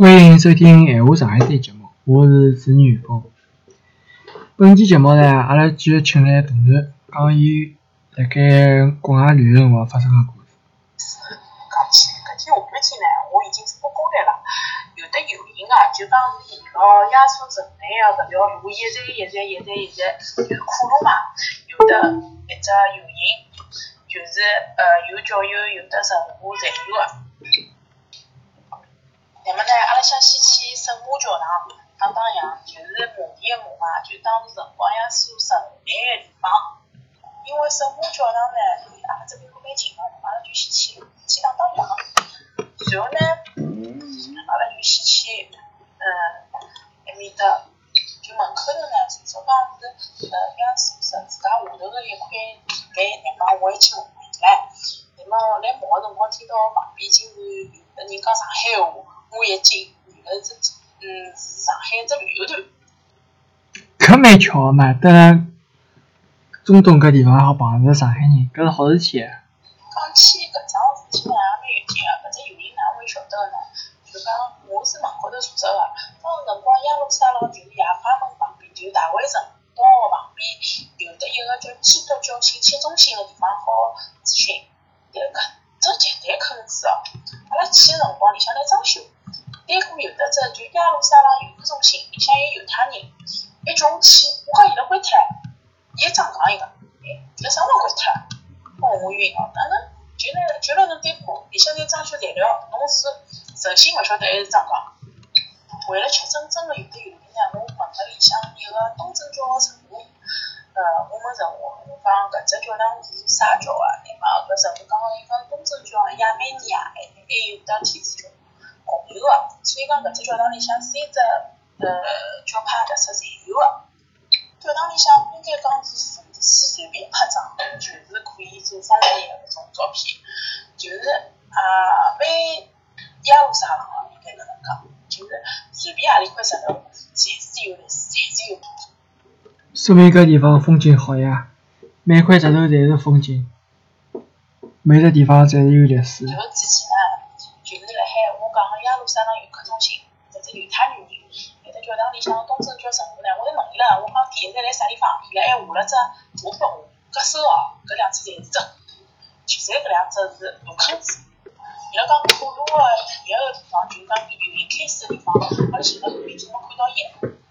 欢迎收听《闲话上海滩》节目，我是主持人峰。本期节目呢，阿拉继续请来大南讲伊辣盖国外旅游辰光发生个故事。讲起搿天下半天呢，我已经做过攻略了。有的游行啊，就讲是沿牢亚速城内个搿条路一站一站一站一站，就是苦路嘛。有的一只游行，就是呃有教友，有的任务，侪有个。那么呢，阿拉想先去圣母教堂打打烊，就是墓地的墓嘛，就当时辰光像所城内个地方。因为圣母教堂呢，离阿拉这边还蛮近个，阿拉就先去去打打烊。然后呢，阿拉就先去，嗯，埃面搭，就门口头呢，据说讲是呃亚叔神自家下头个一块地盖，那么我还去问了伊唻。那么来摸个辰光，听到旁边竟然有的人讲上海话。我一嗯上海只旅游团。可蛮巧个嘛，等辣中东搿地方好碰着上海人，搿是好事体。讲起搿桩事体呢，也蛮有劲个。搿只游行哪会晓得个呢？就讲我是门高头坐着个，当时辰光亚路撒冷就是亚法门旁边，就大卫城道个旁边，有得一个叫基督教信息中心个地方好咨询。迭个这绝对坑子哦！阿拉去个辰光里向来装修。结果有的只就亚鲁萨朗游客中心里向有犹太人，一叫我去，我讲伊拉关脱了，伊一张讲伊个，哎，伊拉啥辰光关脱？哦，我晕哦，哪能就辣就辣侬店铺里向在装修材料，侬是诚心勿晓得还是装讲？为了吃真正个有的游民呢，我问了里向一个东正教的神父，呃，我问神父，我讲搿只教堂是啥教啊？那么搿神父讲伊讲东正教亚美尼亚，还还有得天主教。共有个，所以讲搿只教堂里向三只呃教派特色侪有个。教堂里向应该讲是随随便拍张，就是可以做封面个搿种照片，就是啊蛮亚鲁撒冷个，应该搿能讲，就是随便何里块石头，侪是有历史，侪是有。说明搿地方风景好呀，每块石头侪是风景，每个地方侪是有历史。就之前呢。就是辣海我讲个亚鲁撒冷游客中心，搿只犹太女人，埃只教堂里向东正教神父呢，我就问伊拉，我讲第一站来啥地方？伊拉还画了只图拨我，搿首哦，搿两只侪是真，就在搿两只是大坑子。伊拉讲苦路个第一个地方，就讲游行开始个地方，阿拉寻了路边怎么看到伊？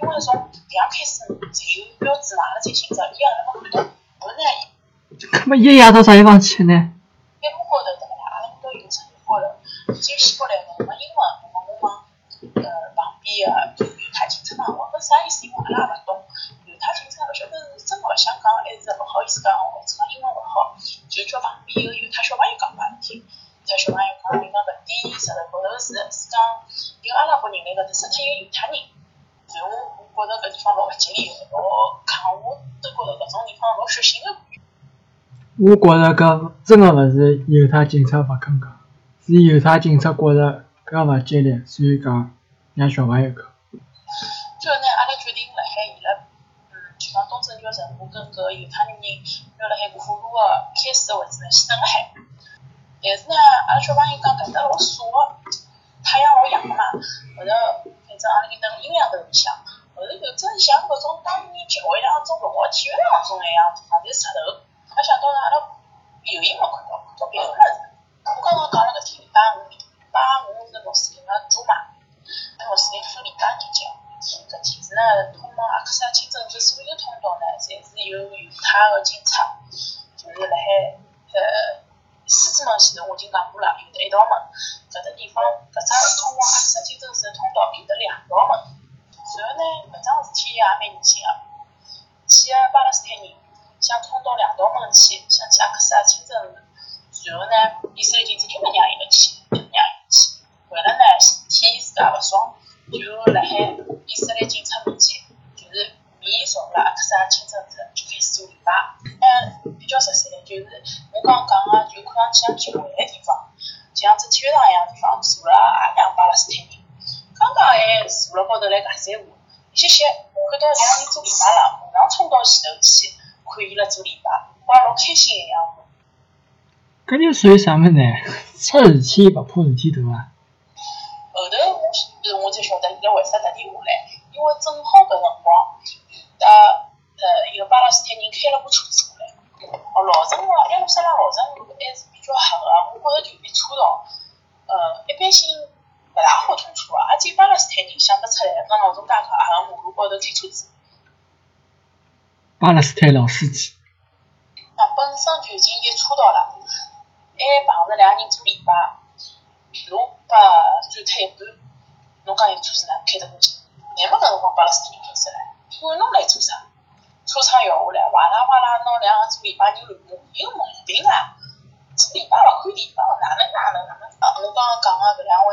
因为从两开始侪有标志嘛，阿拉才寻着，伊也没看到。我呢？搿么伊夜到啥地方去呢？在路高头对勿啦？阿拉看到有车路高头。接西过来个，没英文，我问我问，呃，旁边个犹太警察嘛，我搿啥意思？因为阿拉也勿懂，犹太警察勿晓得是真个勿想讲，还是勿好意思讲，或者讲英文勿好，就叫旁边个犹太小朋友讲拨阿拉听。他小朋友讲，就讲搿点石头高头是是讲一个阿拉伯人来搿搭，杀脱一个犹太人。然后我觉着搿地方老勿吉利，老坑，我都觉着搿种地方老血腥个。我觉着搿真个勿是犹太警察勿肯讲。是犹太警察觉着搿勿吉利，所以讲让小朋友讲。最后呢，阿拉决定辣海伊拉，嗯，就讲东正教神父跟搿犹太女人要辣海苦路个开始个位置呢，先等辣海。但是呢，阿拉小朋友讲搿搭老晒个，太阳老阳个嘛。后头反正阿拉就等阴凉头里向，后头就真像搿种当年集会当中落个体育场种那样地方，侪石头。没想到呢，阿拉游行没看到，看到别个了。我刚刚讲了搿天礼拜五，礼拜五是穆斯林个主嘛，穆斯林做礼拜日节。搿天是呢，通往阿克萨清真寺所有通道呢，侪是由犹太个警察，就是辣海呃狮子门前头我已经讲过了，有得一道门。搿只地方搿只通往阿克萨清真寺个通道有得两道门。然后呢，搿桩事体也蛮恶心个，几个巴勒斯坦人想通到两道门去，想去阿克萨清真寺。然后呢，以色列警察就没让伊拉去，让伊拉去。为了呢，体自家勿爽，就辣海以色列警察面前，就是面朝了阿克萨清真寺，就开始做礼拜。嗯，比较实在的，就是我刚讲想，去像聚会个地方，像只体育场一样地方，坐了也两巴勒斯坦人。刚刚还坐了高头来讲三话，歇歇看到两个人做礼拜了，马上冲到前头去看伊拉做礼拜，哇，老开心个样子。搿就属于啥物事呢？出事体勿怕事体大啊！后头我我才晓得伊为啥特地下来，因为正好搿辰光，呃呃一个巴勒斯坦人开了部车子过来，哦老城个耶路撒冷老城路还是比较黑个，我觉着就一车道，呃一般性勿大好通车个，也只有巴勒斯坦人想得出来辣老种介个黑个马路高头开车子。巴勒斯坦老司机。那本身就已经一车道了，还碰着两个人做礼拜，路把转退一半，侬讲伊车子哪能开得过去？乃末搿辰光巴勒斯坦人开出来，管侬来做啥？车窗摇下来，哇啦哇啦，拿两个做礼拜人乱骂，有毛病啊！做礼拜勿看地方，哪能哪能哪能？啊，我刚刚讲个搿两位，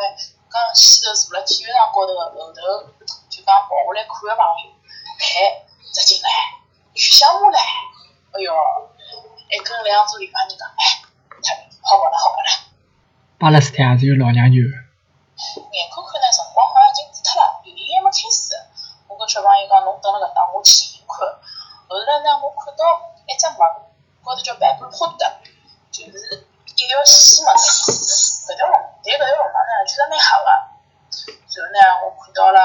刚先头坐辣体育场高头个后头，就讲跑下来看个朋友，哎直进来。取项目唻，哎哟，还跟两组地方人讲，哎，太好跑了，好跑了。巴勒斯坦还是有老娘舅个。眼看看呢，辰光好像已经过脱了，游行还没开始。我跟小朋友讲，侬等辣搿搭，我去看。后头呢，我看到一只门，高头叫白布霍德，就是一条细门。搿条门，但搿条门呢，确实蛮黑个。然后呢，我看到了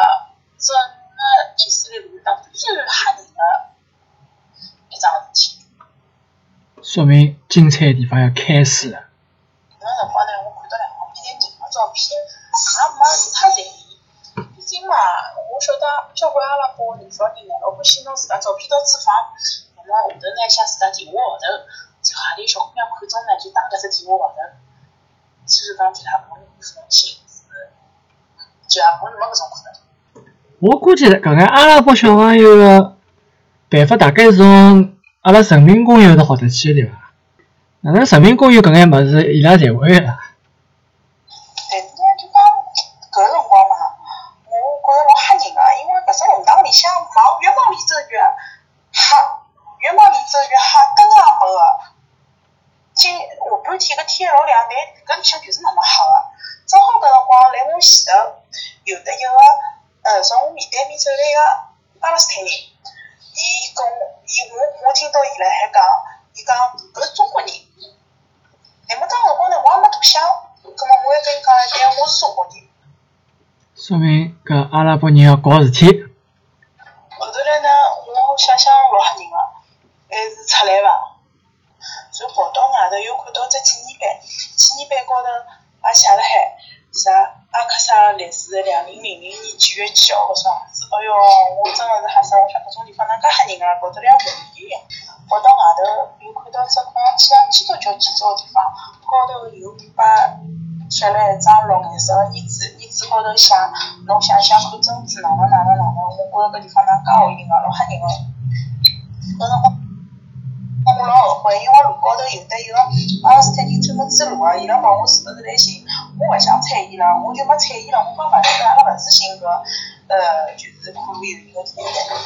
整个以色列路当中最吓人个。一桩事体，说明精彩的地方要开始了。搿辰光呢，我看到两张比较人个照片，也没太在意。毕竟嘛，我晓得交关阿拉伯领导人呢，老欢喜拿自家照片到处放。那么下头呢，写自家电话号头，最后何里小姑娘看中呢，就打搿只电话号头。虽然讲其他部门不放心，其他部门没搿种可能。我估计搿个阿拉伯小朋友个。办法大概是从阿拉人民公园头学得起的对伐？哪能人民公园搿眼物事伊拉侪会个？但是呢，就讲搿辰光嘛，我觉着老吓人个，因为搿只弄堂里向往越往里走越黑，越往里走越黑，灯也没个。今下半天搿天老亮，但搿里向就是那么黑个。正好搿辰光辣我前头有得一个呃从我面对面走来一个巴勒斯坦人。伊跟我，伊我我听到伊辣海讲，伊讲搿是中国人。那么当辰光呢，我也没多想，葛末我还跟伊讲了一句，我是中国人。说明搿阿拉伯人要搞事体。后头来呢，我想想老吓人个，还是出来伐？就跑到外头又看到只纪念碑，纪念碑高头也写了海，啥？阿克萨历史两零零零年几月几号搿种字，哎哟，我真个是吓死！我想搿种地方哪介吓人啊，搞得像坟地一样。跑到外头又看到只好像像基督教建筑个地方，高头又把贴了一张绿颜色个纸，纸纸高头写侬想想看真子哪能哪能哪能，我觉着搿地方哪介恶心个，老吓人个。搿辰光。我老后悔，因为路高头有得一个巴勒斯坦人专门指路个，伊拉问我是勿是来寻，我勿想睬伊拉，我就没睬伊拉。我讲勿是，阿拉勿是寻搿呃，就是看路游行个地方。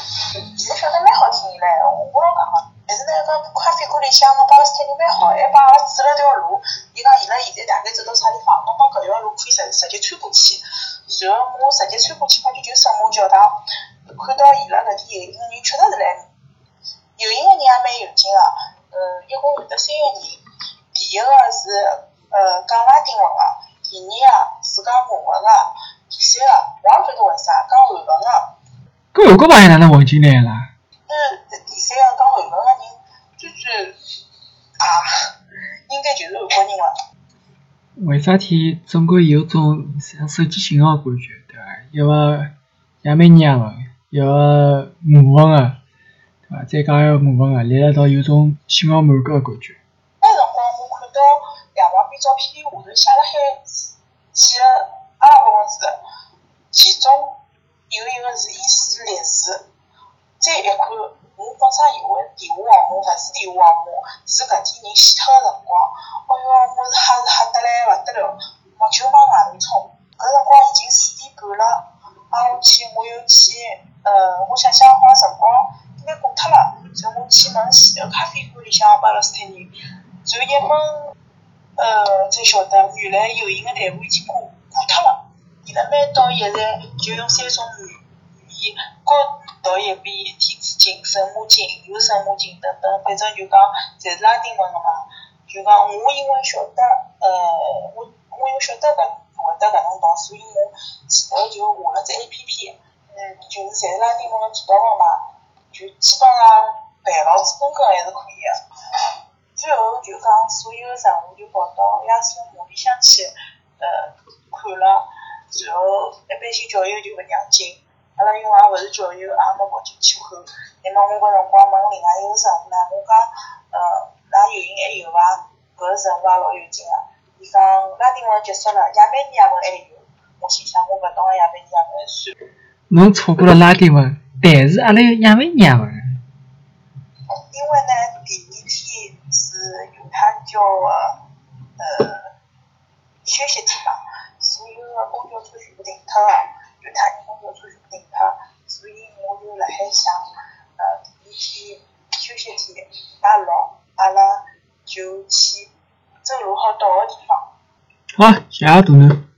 现在晓得蛮好听伊唻，我老讲个。但是呢，搿咖啡馆里向个巴勒斯坦人蛮好，还帮阿拉指了条路。伊讲伊拉现在大概走到啥地方，侬讲搿条路可以直直接穿过去。然后我直接穿过去，发觉就圣母教堂，看到伊拉搿点。游行个人确实是来。有一个人也蛮有劲个，嗯，一共有得三个人。第一个是呃讲拉丁文个，第二个是讲俄文个，第三个我也勿晓得为啥讲韩文个。搿韩国朋友哪能混进来啦？嗯，第三个讲韩文个人，最最啊，应该就是韩国人了。为啥体总归有种像手机信号感觉，对伐？一个亚美尼亚文，一个俄文个。啊，再讲个部分啊，立了到有种信号满格的感觉。那辰光我看到两旁边照片下头写了海几个阿拉伯文字，其中有一个是意思历史。再一看，我本身以为电话号码勿是电话号码，是搿点人死脱个辰光。哎哟，我是吓是吓得来勿得了，我就往外头冲。搿辰光已经四点半了，啊，我去，我又去，呃，我想想好像辰光。应该过脱了，然后我去问前头咖啡馆里向巴勒斯坦人，然后一问，呃，才晓得原来游行个队伍已经过过脱了。伊拉每到一站就用三种语言各读一遍天主经、圣母经、又圣母经等等，反正就讲侪是拉丁文个嘛。就讲我因为晓得，呃，我我又晓得搿会得搿能读，所以我前头就下了只 A P P。嗯，就是侪是拉丁文个指导文嘛，就基本上背牢基本功还是可以个。最后就讲所有任务就跑到亚速墓里向去，呃，看了，然后一般性教友就勿让进。阿拉因为也勿是教友，也没跑进去看。那么我搿辰光问另外一个任务呢，我讲，呃，㑚友人还有伐？搿个任务也老有劲个。伊讲拉丁文结束了，亚美尼亚文还有。我心想，我勿懂个亚美尼亚文算。侬错过了拉丁文，但是阿拉有亚美尼亚文。因为呢，叫呃休息天嘛，所有个公交车全部停脱个，就他人公交车全部停脱，所以我就辣海想，呃，第二天休息天，礼拜六阿拉就去走路好到的地方。好，谢谢大人。